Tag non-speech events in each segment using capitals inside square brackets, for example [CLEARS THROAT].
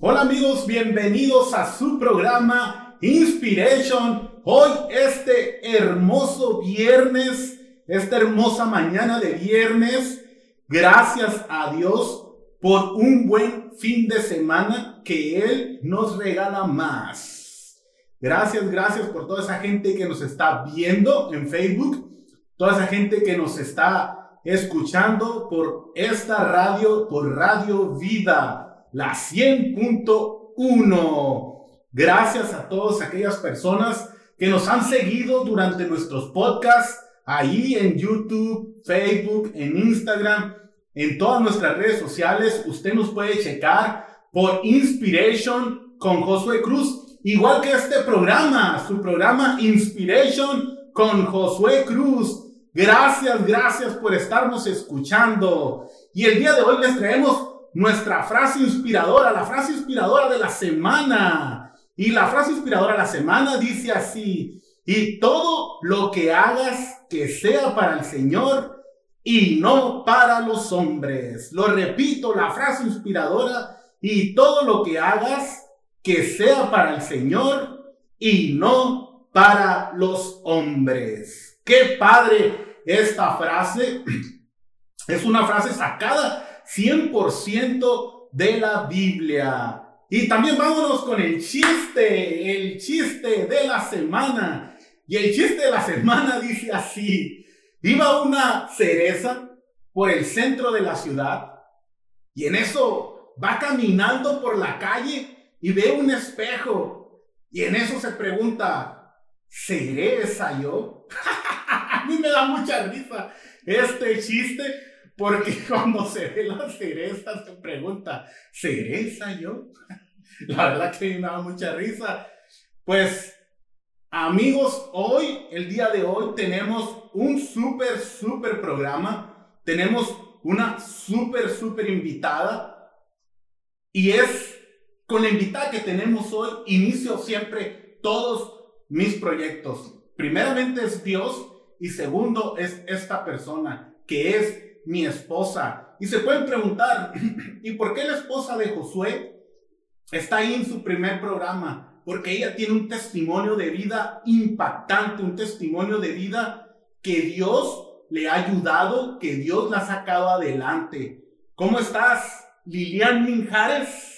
Hola amigos, bienvenidos a su programa Inspiration. Hoy este hermoso viernes, esta hermosa mañana de viernes, gracias a Dios por un buen fin de semana que Él nos regala más. Gracias, gracias por toda esa gente que nos está viendo en Facebook, toda esa gente que nos está escuchando por esta radio, por Radio Vida la 100.1. Gracias a todas aquellas personas que nos han seguido durante nuestros podcasts, ahí en YouTube, Facebook, en Instagram, en todas nuestras redes sociales. Usted nos puede checar por Inspiration con Josué Cruz, igual que este programa, su programa Inspiration con Josué Cruz. Gracias, gracias por estarnos escuchando. Y el día de hoy les traemos nuestra frase inspiradora, la frase inspiradora de la semana. Y la frase inspiradora de la semana dice así, y todo lo que hagas que sea para el Señor y no para los hombres. Lo repito, la frase inspiradora, y todo lo que hagas que sea para el Señor y no para los hombres. Qué padre esta frase. [CLEARS THROAT] Es una frase sacada 100% de la Biblia. Y también vámonos con el chiste, el chiste de la semana. Y el chiste de la semana dice así. Iba una cereza por el centro de la ciudad y en eso va caminando por la calle y ve un espejo y en eso se pregunta, ¿seré esa yo? [LAUGHS] A mí me da mucha risa este chiste porque [LAUGHS] cuando se ve la cereza se pregunta, ¿cereza yo? [LAUGHS] La verdad que me da mucha risa. Pues amigos, hoy, el día de hoy, tenemos un súper, súper programa. Tenemos una súper, súper invitada. Y es con la invitada que tenemos hoy, inicio siempre todos mis proyectos. Primeramente es Dios y segundo es esta persona que es mi esposa. Y se pueden preguntar, [CLEARS THROAT] ¿y por qué la esposa de Josué está ahí en su primer programa? Porque ella tiene un testimonio de vida impactante, un testimonio de vida que Dios le ha ayudado, que Dios la ha sacado adelante. ¿Cómo estás, Lilian Minjares?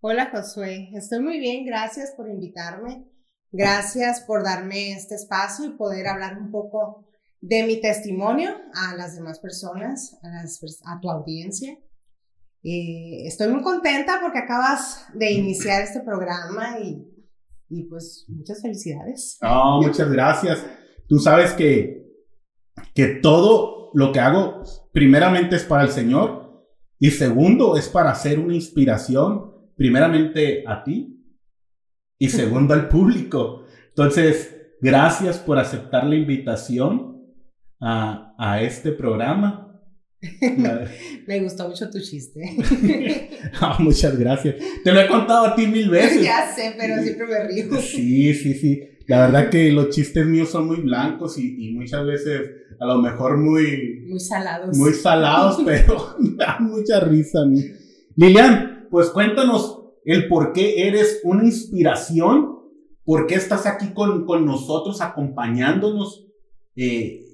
Hola Josué, estoy muy bien, gracias por invitarme, gracias por darme este espacio y poder hablar un poco de mi testimonio a las demás personas, a, tu audiencia. estoy muy contenta porque acabas de iniciar este programa y, y pues muchas felicidades. Oh, muchas gracias. Tú sabes que, que todo lo que hago primeramente es para el Señor y segundo es para hacer una inspiración primeramente a ti y segundo al público. Entonces, gracias por aceptar la invitación a, a este programa. [LAUGHS] Me gustó mucho tu chiste. [LAUGHS] Ah, muchas gracias. Te lo he contado a ti mil [LAUGHS] veces. ya sé, pero siempre me río. Sí, sí, sí. La verdad que los chistes míos son muy blancos y, y muchas veces a lo mejor muy... Muy salados. Muy salados, pero da mucha risa a mí. Lilian, pues cuéntanos el por qué eres una inspiración, por qué estás aquí con, con nosotros acompañándonos. Eh,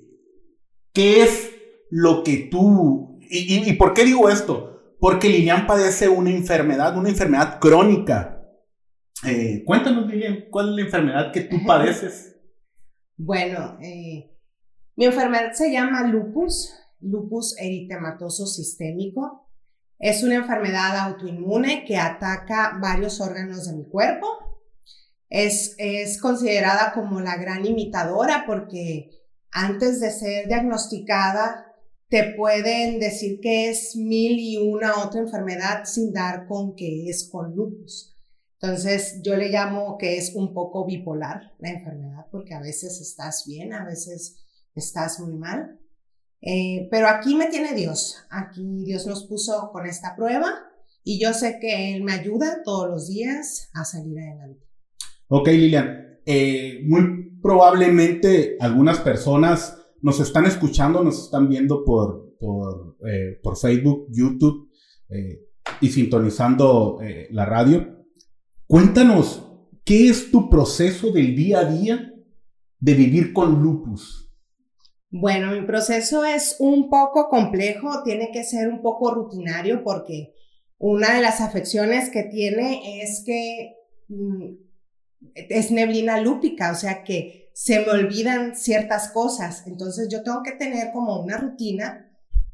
¿Qué es lo que tú... Y, por qué digo esto? Porque Lilian padece una enfermedad, una enfermedad crónica. Eh, cuéntanos, Lilian, ¿cuál es la enfermedad que tú padeces? Bueno, eh, mi enfermedad se llama lupus, lupus eritematoso sistémico. Es una enfermedad autoinmune que ataca varios órganos de mi cuerpo. Es, es considerada como la gran imitadora porque antes de ser diagnosticada, te pueden decir que es mil y una otra enfermedad sin dar con que es con lupus. Entonces, yo le llamo que es un poco bipolar la enfermedad, porque a veces estás bien, a veces estás muy mal. Eh, pero aquí me tiene Dios, aquí Dios nos puso con esta prueba y yo sé que Él me ayuda todos los días a salir adelante. Ok, Lilian, eh, muy probablemente algunas personas nos están escuchando, nos están viendo por, por, eh, por Facebook, YouTube. Eh, y sintonizando eh, la radio, cuéntanos, ¿qué es tu proceso del día a día de vivir con lupus? Bueno, mi proceso es un poco complejo, tiene que ser un poco rutinario porque una de las afecciones que tiene es que mm, es neblina lúpica, o sea que se me olvidan ciertas cosas. Entonces yo tengo que tener como una rutina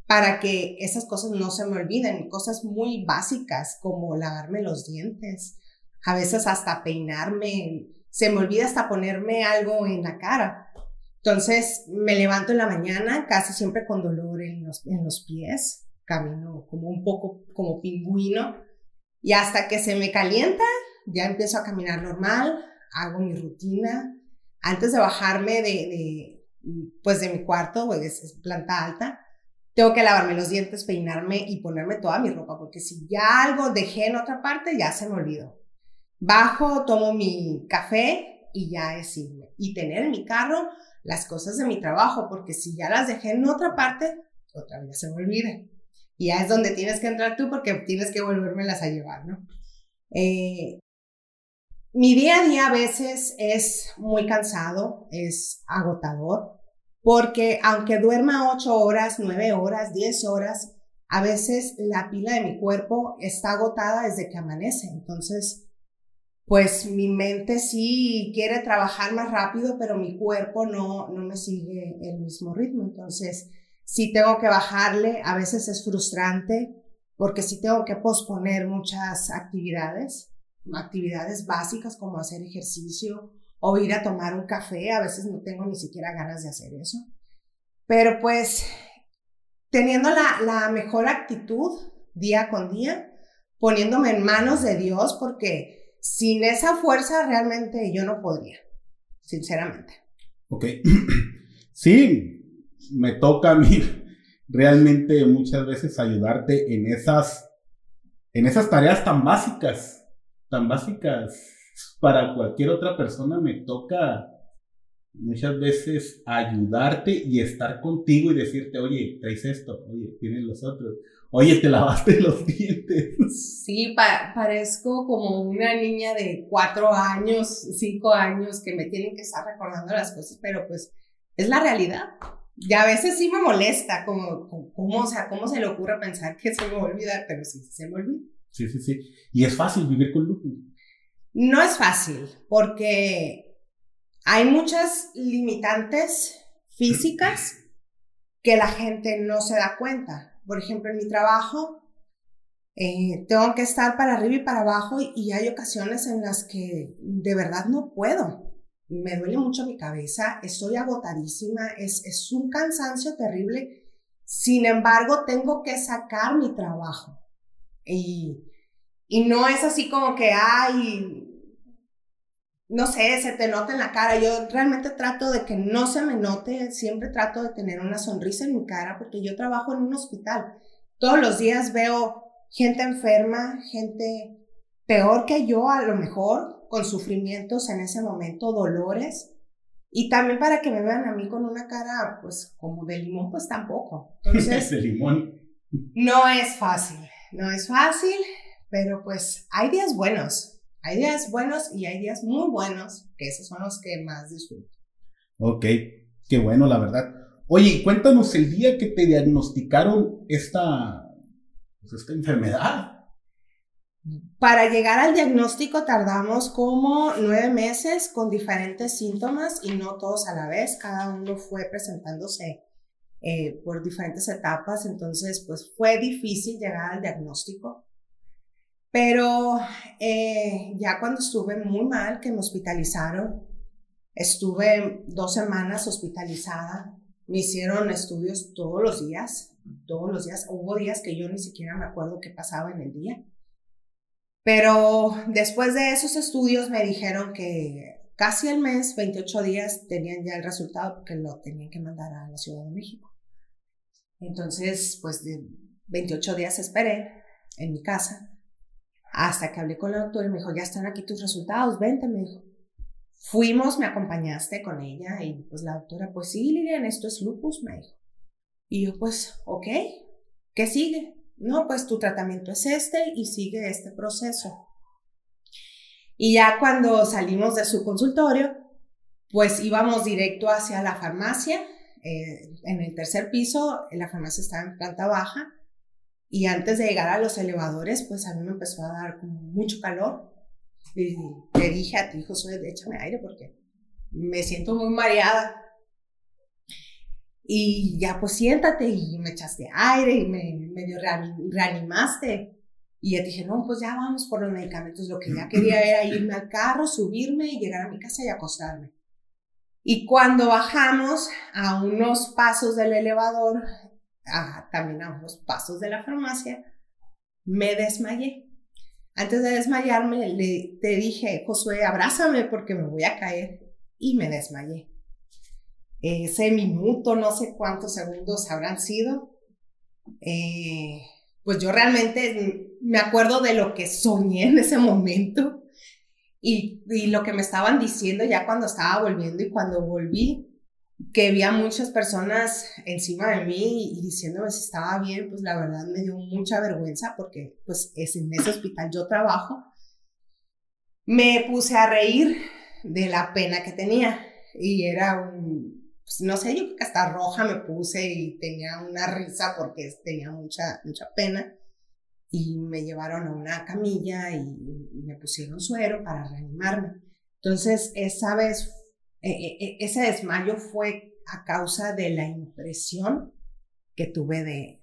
para que esas cosas no se me olviden, cosas muy básicas como lavarme los dientes, a veces hasta peinarme, se me olvida hasta ponerme algo en la cara. Entonces me levanto en la mañana casi siempre con dolor en los, en los pies, camino como un poco como pingüino y hasta que se me calienta ya empiezo a caminar normal, hago mi rutina. Antes de bajarme de, pues de mi cuarto, pues es planta alta, tengo que lavarme los dientes, peinarme y ponerme toda mi ropa, porque si ya algo dejé en otra parte, ya se me olvidó. Bajo, tomo mi café y ya es irme. Y tener en mi carro las cosas de mi trabajo, porque si ya las dejé en otra parte, otra vez se me olvida. Y ya es donde tienes que entrar tú porque tienes que volvérmelas a llevar, ¿no? Eh, mi día a día a veces es muy cansado, es agotador, porque aunque duerma 8 horas, 9 horas, 10 horas, a veces la pila de mi cuerpo está agotada desde que amanece. Entonces, pues mi mente sí quiere trabajar más rápido, pero mi cuerpo no, no me sigue el mismo ritmo. Entonces, si tengo que bajarle, a veces es frustrante porque sí tengo que posponer muchas actividades, actividades básicas como hacer ejercicio o ir a tomar un café, a veces no tengo ni siquiera ganas de hacer eso. Pero pues teniendo la, mejor actitud día con día, poniéndome en manos de Dios, porque sin esa fuerza realmente yo no podría, sinceramente. Ok, [CLEARS THROAT] sí, me toca a mí [LAUGHS] realmente muchas veces ayudarte en esas, en esas tareas tan básicas, tan básicas para cualquier otra persona me toca muchas veces ayudarte y estar contigo y decirte, oye, traes esto, oye, tienes los otros, oye, te lavaste los [LAUGHS] dientes. Sí, parezco como una niña de cuatro años, cinco años que me tienen que estar recordando las cosas, pero pues es la realidad. Y a veces sí me molesta, como, como, o sea, cómo se le ocurre pensar que se me va olvidar, pero sí, se me olvida. Sí, sí, sí. Y es fácil vivir con lupus. No es fácil porque hay muchas limitantes físicas que la gente no se da cuenta. Por ejemplo, en mi trabajo eh, tengo que estar para arriba y para abajo y hay ocasiones en las que de verdad no puedo. Me duele mucho mi cabeza, estoy agotadísima, es, es un cansancio terrible. Sin embargo, tengo que sacar mi trabajo. Y y no es así como que, ay, no sé, se te nota en la cara. Yo realmente trato de que no se me note, siempre trato de tener una sonrisa en mi cara porque yo trabajo en un hospital. Todos los días veo gente enferma, gente peor que yo a lo mejor, con sufrimientos en ese momento, dolores. Y también para que me vean a mí con una cara, pues como de limón, pues tampoco. [LAUGHS] Entonces, de limón. No es fácil, no es fácil. Pero pues hay días buenos, hay días buenos y hay días muy buenos, que esos son los que más disfruto. Ok, qué bueno, la verdad. Oye, cuéntanos el día que te diagnosticaron esta, pues, esta enfermedad. Para llegar al diagnóstico tardamos como nueve meses con diferentes síntomas y no todos a la vez, cada uno fue presentándose eh, por diferentes etapas, entonces pues fue difícil llegar al diagnóstico. Pero eh, ya cuando estuve muy mal, que me hospitalizaron, estuve dos semanas hospitalizada, me hicieron estudios todos los días, todos los días. Hubo días que yo ni siquiera me acuerdo qué pasaba en el día. Pero después de esos estudios me dijeron que casi al mes, 28 días, tenían ya el resultado porque lo tenían que mandar a la Ciudad de México. Entonces, pues de 28 días esperé en mi casa hasta que hablé con la doctora y me dijo, ya están aquí tus resultados, vente, me dijo. Fuimos, me acompañaste con ella y pues la doctora, pues sí, Lilian, esto es lupus, me dijo. Y yo, pues, ok, ¿qué sigue? no, pues tu tratamiento es este y sigue este proceso. Y ya cuando salimos de su consultorio, pues íbamos directo hacia la farmacia. Eh, en el tercer piso, la farmacia estaba en planta baja. Y antes de llegar a los elevadores, pues a mí me empezó a dar mucho calor. Y le dije a ti, Josué, échame aire porque me siento muy mareada. Y ya pues siéntate y me echaste aire y me medio reanimaste. Y ya dije, no, pues ya vamos por los medicamentos. Lo que ya quería era irme al carro, subirme y llegar a mi casa y acostarme. Y cuando bajamos a unos pasos del elevador, también a unos pasos de la farmacia, me desmayé. Antes de desmayarme, le, te dije, Josué, abrázame porque me voy a caer. Y me desmayé. Ese minuto, no sé cuántos segundos habrán sido, eh, pues yo realmente me acuerdo de lo que soñé en ese momento y, lo que me estaban diciendo ya cuando estaba volviendo y cuando volví, que había muchas personas encima de mí y diciéndome si estaba bien, pues la verdad me dio mucha vergüenza porque pues es en ese hospital yo trabajo. Me puse a reír de la pena que tenía y era un, pues, no sé, yo creo que hasta roja me puse y tenía una risa porque tenía mucha, mucha pena y me llevaron a una camilla y me pusieron suero para reanimarme. Entonces, esa vez, e, e, e, ese desmayo fue a causa de la impresión que tuve de,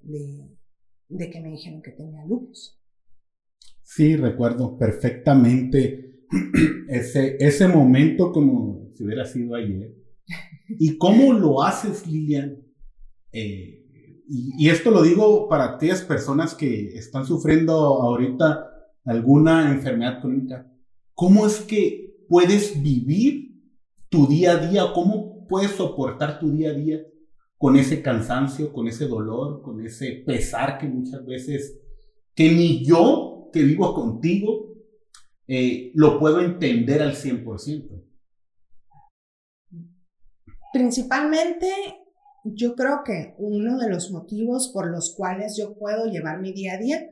de, que me dijeron que tenía lupus. Sí, recuerdo perfectamente [CLEARS THROAT] ese, ese momento como si hubiera sido ayer. ¿Y cómo lo haces, Lilian? Eh, y, esto lo digo para aquellas personas que están sufriendo ahorita alguna enfermedad crónica. ¿Cómo es que puedes vivir tu día a día? ¿Cómo puedes soportar tu día a día con ese cansancio, con ese dolor, con ese pesar que muchas veces, que ni yo que vivo contigo, eh, lo puedo entender al 100%? Principalmente yo creo que uno de los motivos por los cuales yo puedo llevar mi día a día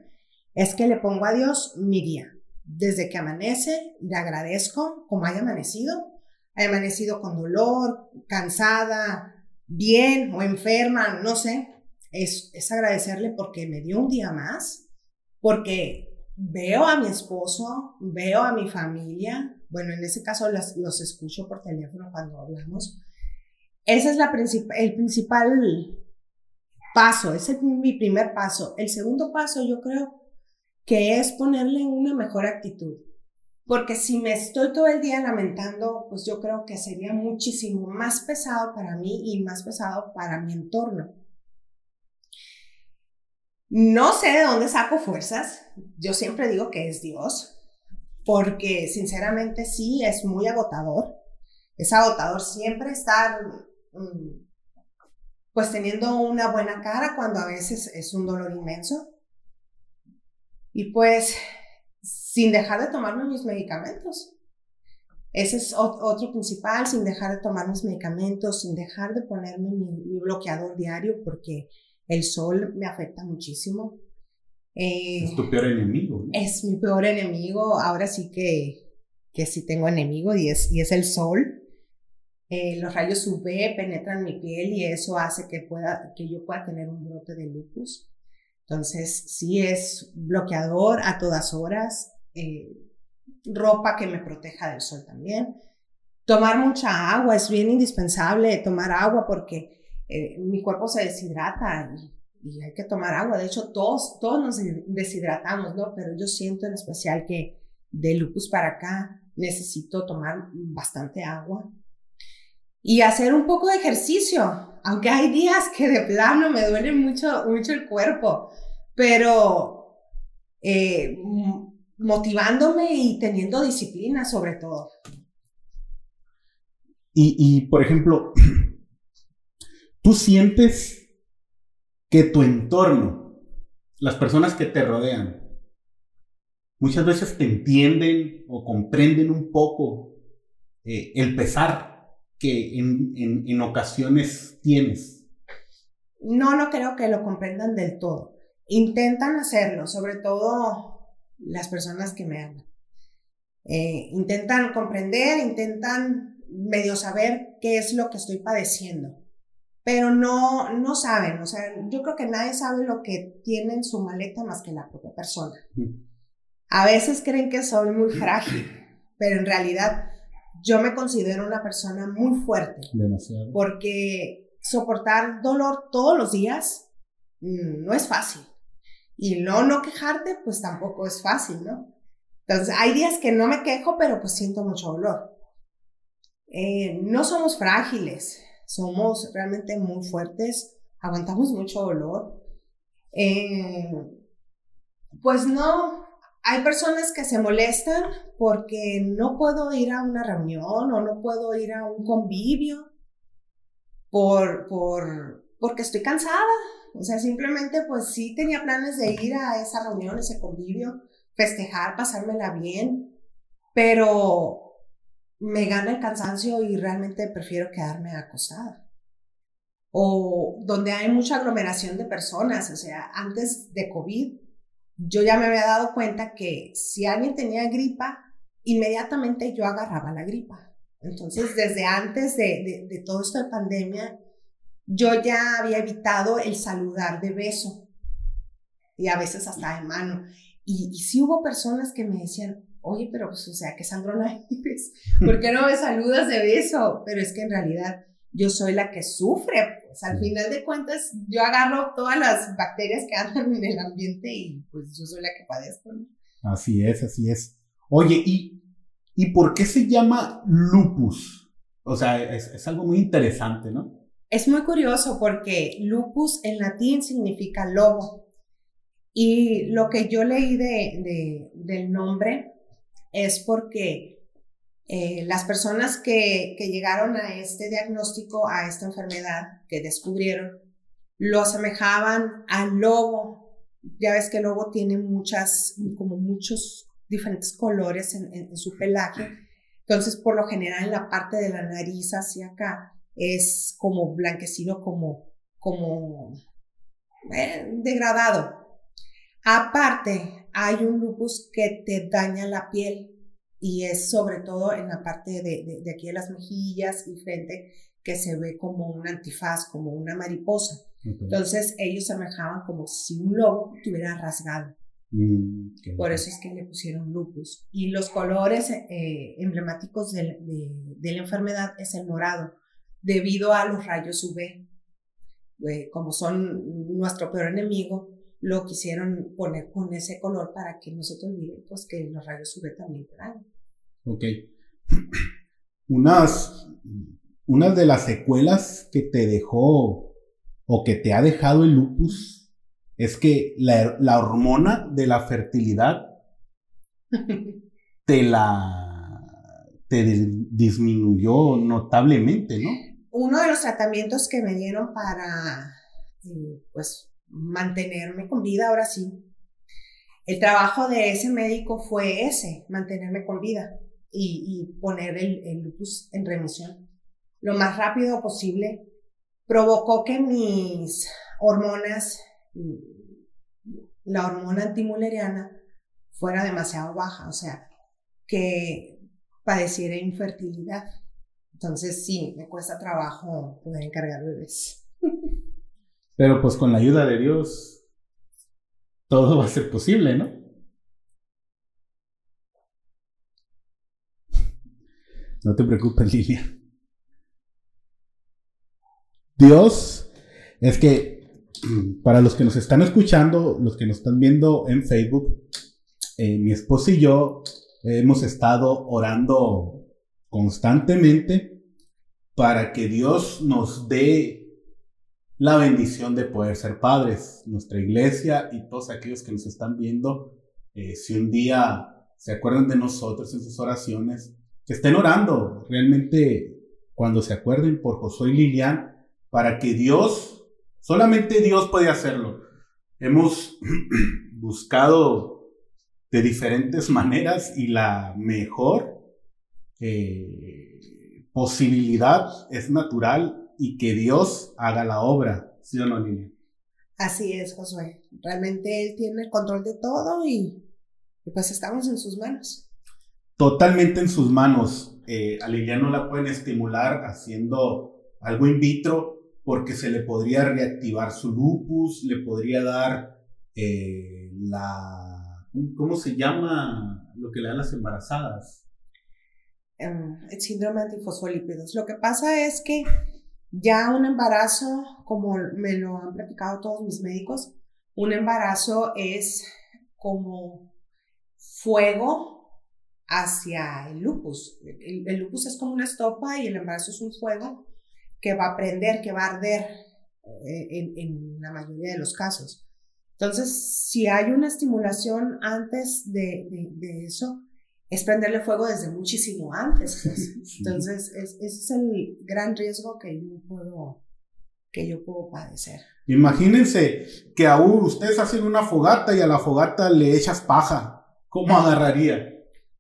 es que le pongo a Dios mi día. Desde que amanece, le agradezco como haya amanecido. Haya amanecido con dolor, cansada, bien o enferma, no sé. Es, es agradecerle porque me dio un día más, porque veo a mi esposo, veo a mi familia. Bueno, en ese caso los escucho por teléfono cuando hablamos ese es la el principal paso, ese es mi primer paso. El segundo paso yo creo que es ponerle una mejor actitud. Porque si me estoy todo el día lamentando, pues yo creo que sería muchísimo más pesado para mí y más pesado para mi entorno. No sé de dónde saco fuerzas. Yo siempre digo que es Dios, porque sinceramente sí es muy agotador. Es agotador siempre estar pues teniendo una buena cara cuando a veces es un dolor inmenso. Y pues sin dejar de tomarme mis medicamentos. Ese es otro principal, sin dejar de tomar mis medicamentos, sin dejar de ponerme mi, bloqueador diario porque el sol me afecta muchísimo. Eh, es tu peor enemigo. Es mi peor enemigo. Ahora sí que, que sí tengo enemigo y es, y es el sol. Eh, los rayos UV penetran mi piel y eso hace que, pueda, que yo pueda tener un brote de lupus. Entonces, sí es bloqueador a todas horas, eh, ropa que me proteja del sol también. Tomar mucha agua, es bien indispensable tomar agua porque eh, mi cuerpo se deshidrata y, y, hay que tomar agua. De hecho, todos, todos nos deshidratamos, ¿no? Pero yo siento en especial que de lupus para acá necesito tomar bastante agua y hacer un poco de ejercicio, aunque hay días que de plano me duele mucho, mucho el cuerpo, pero eh, motivándome y teniendo disciplina sobre todo. Y, y, por ejemplo, [CLEARS THROAT] tú sientes que tu entorno, las personas que te rodean, muchas veces te entienden o comprenden un poco eh, el pesar que en, en, ocasiones tienes? No, no creo que lo comprendan del todo. intentan hacerlo, sobre todo las personas que me aman. Eh, intentan comprender, intentan medio saber qué es lo que estoy padeciendo, pero no, no saben, o sea, yo creo que nadie sabe lo que tiene en su maleta más que la propia persona. A veces creen que soy muy frágil, pero en realidad yo me considero una persona muy fuerte. Demasiado. Porque soportar dolor todos los días mm, no es fácil. Y no, no quejarte, pues tampoco es fácil, ¿no? Entonces, hay días que no me quejo, pero pues siento mucho dolor. Eh, no somos frágiles, somos realmente muy fuertes, aguantamos mucho dolor. Eh, pues no, hay personas que se molestan porque no puedo ir a una reunión o no puedo ir a un convivio por, por, porque estoy cansada. O sea, simplemente pues sí tenía planes de ir a esa reunión, ese convivio, festejar, pasármela bien, pero me gana el cansancio y realmente prefiero quedarme acostada. O donde hay mucha aglomeración de personas, o sea, antes de COVID, yo ya me había dado cuenta que si alguien tenía gripa, inmediatamente yo agarraba la gripa. Entonces, desde antes de, de, todo esto de pandemia, yo ya había evitado el saludar de beso y a veces hasta de mano. Y, y sí hubo personas que me decían, oye, pero pues, o sea, que sangrona [LAUGHS] eres, ¿por qué no me saludas de beso? Pero es que en realidad yo soy la que sufre, pues al final de cuentas yo agarro todas las bacterias que andan en el ambiente y pues yo soy la que padezco. Así es, así es. Oye, ¿y, ¿y por qué se llama lupus? O sea, es, es algo muy interesante, ¿no? Es muy curioso porque lupus en latín significa lobo. Y lo que yo leí de, de, del nombre es porque eh, las personas que, que, llegaron a este diagnóstico, a esta enfermedad que descubrieron, lo asemejaban al lobo. Ya ves que el lobo tiene muchas, como muchos diferentes colores en, su pelaje. Entonces, por lo general, en la parte de la nariz hacia acá es como blanquecino, como, como eh, degradado. Aparte, hay un lupus que te daña la piel y es sobre todo en la parte de, de, aquí de las mejillas y frente que se ve como un antifaz, como una mariposa. Entonces ellos semejaban como si un lobo tuviera rasgado. Mm, Por eso es que le pusieron lupus. Y los colores eh, emblemáticos de, de, la enfermedad es el morado, debido a los rayos UV. Eh, como son nuestro peor enemigo, lo quisieron poner con ese color para que no se te olvide pues, que los rayos UV también te dan. Ok. Unas, unas de las secuelas que te dejó o que te ha dejado el lupus es que la, la hormona de la fertilidad [LAUGHS] te la te disminuyó notablemente, ¿no? Uno de los tratamientos que me dieron para eh, pues mantenerme con vida, ahora sí. El trabajo de ese médico fue ese, mantenerme con vida y, poner el, lupus en remisión lo más rápido posible. Provocó que mis hormonas, la hormona antimuleriana, fuera demasiado baja, o sea, que padeciera infertilidad. Entonces sí, me cuesta trabajo poder encargar bebés. Pero pues con la ayuda de Dios, todo va a ser posible, ¿no? No te preocupes, [LAUGHS] Lilia. Dios, es que [CLEARS THROAT] para los que nos están escuchando, los que nos están viendo en Facebook, eh, mi esposo y yo hemos estado orando constantemente para que Dios nos dé la bendición de poder ser padres. Nuestra iglesia y todos aquellos que nos están viendo, eh, si un día se acuerdan de nosotros en sus oraciones, estén orando realmente cuando se acuerden por Josué y Lilian, para que Dios, solamente Dios puede hacerlo. Hemos [CLEARS THROAT] buscado de diferentes maneras y la mejor eh, posibilidad es natural y que Dios haga la obra, ¿sí o no, Lilian? Así es, Josué. Realmente él tiene el control de todo y, pues estamos en sus manos. Totalmente en sus manos. Eh, a Liliana la pueden estimular haciendo algo in vitro porque se le podría reactivar su lupus, le podría dar eh, la... ¿Cómo se llama lo que le dan las embarazadas? Em, el síndrome antifosfolípidos. Lo que pasa es que ya un embarazo, como me lo han platicado todos mis médicos, un embarazo es como fuego hacia el lupus. El, lupus es como una estopa y el embarazo es un fuego que va a prender, que va a arder eh, en, la mayoría de los casos. Entonces, si hay una estimulación antes de eso, es prenderle fuego desde muchísimo antes. Pues. [LAUGHS] Entonces, ese es el gran riesgo que yo puedo, que yo puedo padecer. Imagínense que aún ustedes hacen una fogata y a la fogata le echas paja. ¿Cómo [LAUGHS] agarraría?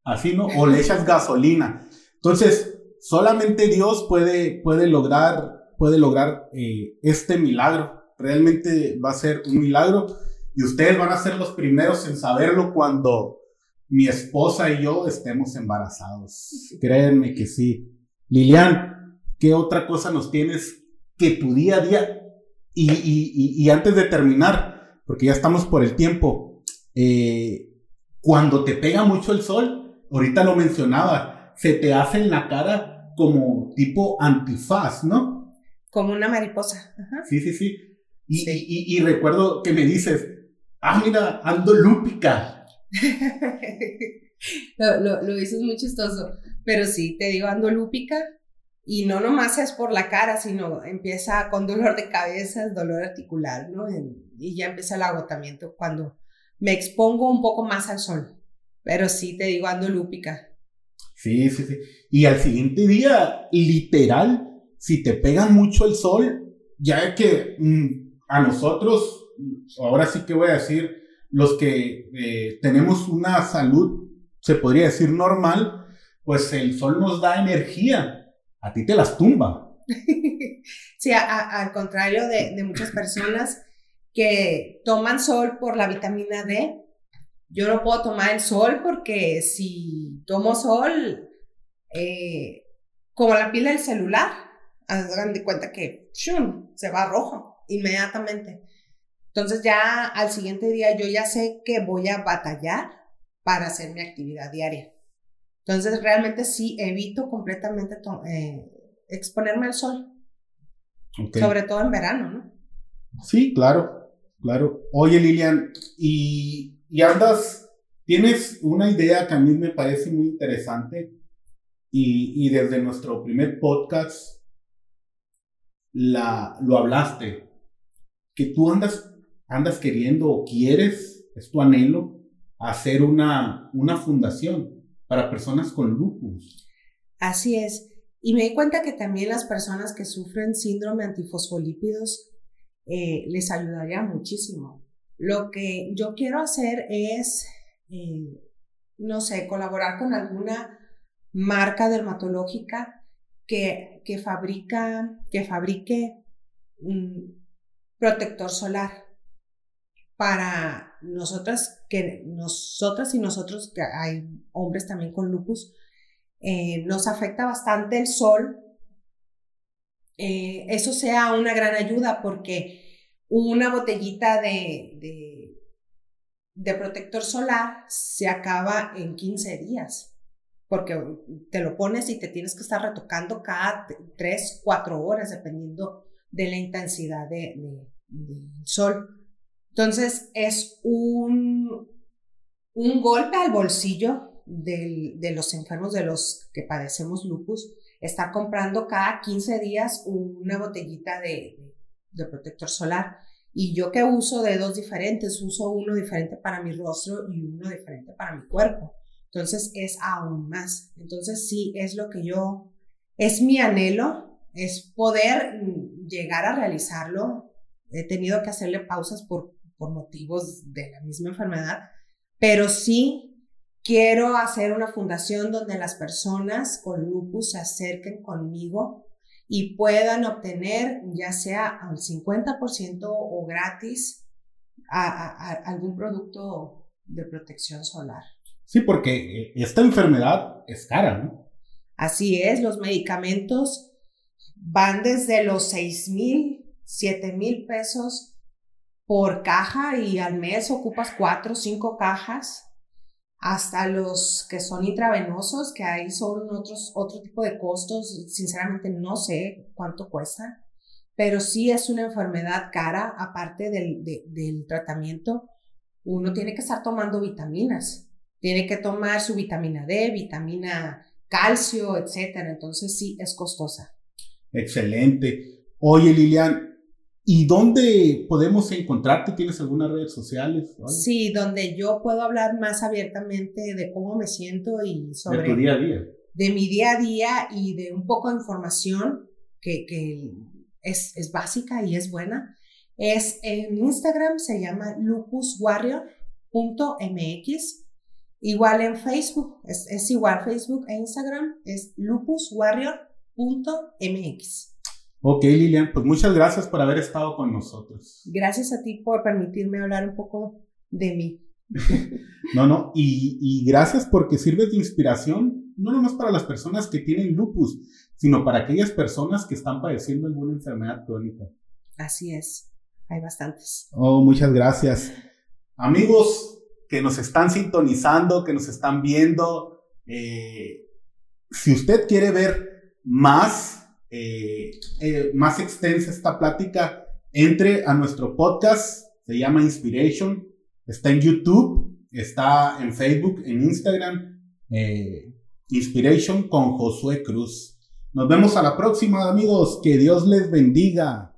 Así, ¿no? O le echas gasolina. Entonces, solamente Dios puede, puede lograr, puede lograr eh, este milagro. Realmente va a ser un milagro y ustedes van a ser los primeros en saberlo cuando mi esposa y yo estemos embarazados. Créanme que sí. Lilian, ¿qué otra cosa nos tienes que tu día a día? Y, antes de terminar, porque ya estamos por el tiempo, eh, cuando te pega mucho el sol, ahorita lo mencionaba, se te hace en la cara como tipo antifaz, ¿no? Como una mariposa. Sí, sí, sí. Y, y recuerdo que me dices, ah, mira, ando lúpica. [LAUGHS] lo, lo, lo dices muy chistoso, pero sí, te digo, ando lúpica y no nomás es por la cara, sino empieza con dolor de cabeza, dolor articular, ¿no? Y ya empieza el agotamiento cuando me expongo un poco más al sol. Pero sí, te digo, ando lúpica. Sí, sí, sí. Y al siguiente día, literal, si te pega mucho el sol, ya que mm, a nosotros, ahora sí que voy a decir, los que eh, tenemos una salud, se podría decir normal, pues el sol nos da energía, a ti te las tumba. [LAUGHS] sí, al contrario de, muchas personas que toman sol por la vitamina D, yo no puedo tomar el sol porque si tomo sol, eh, como la pila del celular, hagan de cuenta que se va rojo inmediatamente. Entonces ya al siguiente día yo ya sé que voy a batallar para hacer mi actividad diaria. Entonces realmente sí evito completamente eh, exponerme al sol. Sobre todo en verano, ¿no? Sí, claro, claro. Oye Lilian, y, andas, tienes una idea que a mí me parece muy interesante y, y desde nuestro primer podcast la, lo hablaste, que tú andas andas queriendo o quieres, es tu anhelo, hacer una, una fundación para personas con lupus. Así es. Y me di cuenta que también las personas que sufren síndrome antifosfolípidos eh, les ayudaría muchísimo. Lo que yo quiero hacer es, eh, no sé, colaborar con alguna marca dermatológica que, que, fabrica, que fabrique un protector solar para nosotras, que nosotras y nosotros, que hay hombres también con lupus, eh, nos afecta bastante el sol, eh, eso sea una gran ayuda porque una botellita de, de, protector solar se acaba en 15 días, porque te lo pones y te tienes que estar retocando cada 3, 4 horas, dependiendo de la intensidad del de, sol. Entonces es un, un golpe al bolsillo de los enfermos, de los que padecemos lupus, estar comprando cada 15 días una botellita de, de protector solar. Y yo que uso de dos diferentes, uso uno diferente para mi rostro y uno diferente para mi cuerpo. Entonces es aún más. Entonces sí, es lo que yo, es mi anhelo, es poder llegar a realizarlo. He tenido que hacerle pausas por por motivos de la misma enfermedad, pero sí quiero hacer una fundación donde las personas con lupus se acerquen conmigo y puedan obtener ya sea al 50% o gratis a, algún producto de protección solar. Sí, porque eh, esta enfermedad es cara, ¿no? Así es, los medicamentos van desde los 6 mil, 7 mil pesos por caja y al mes ocupas 4 o 5 cajas hasta los que son intravenosos, que ahí son otros, otro tipo de costos. Sinceramente no sé cuánto cuesta, pero sí es una enfermedad cara, aparte del, del tratamiento. Uno tiene que estar tomando vitaminas, tiene que tomar su vitamina D, vitamina calcio, etcétera. Entonces sí es costosa. Excelente. Oye, Lilian, ¿Y dónde podemos encontrarte? ¿Tienes algunas redes sociales? Sí, donde yo puedo hablar más abiertamente de cómo me siento y sobre... De tu día a día. De mi día a día y de un poco de información que, que es, es, básica y es buena. Es en Instagram, se llama lupuswarrior.mx. Igual en Facebook, es, es igual Facebook e Instagram, es lupuswarrior.mx. Ok, Lilian, pues muchas gracias por haber estado con nosotros. Gracias a ti por permitirme hablar un poco de mí. [LAUGHS] no, no, y, gracias porque sirves de inspiración, no nomás para las personas que tienen lupus, sino para aquellas personas que están padeciendo alguna enfermedad crónica. Así es, hay bastantes. Oh, muchas gracias. Amigos que nos están sintonizando, que nos están viendo, eh, si usted quiere ver más eh, eh, más extensa esta plática, entre a nuestro podcast, se llama Inspiration, está en YouTube, está en Facebook, en Instagram, eh, Inspiration con Josué Cruz. Nos vemos a la próxima, amigos. Que Dios les bendiga.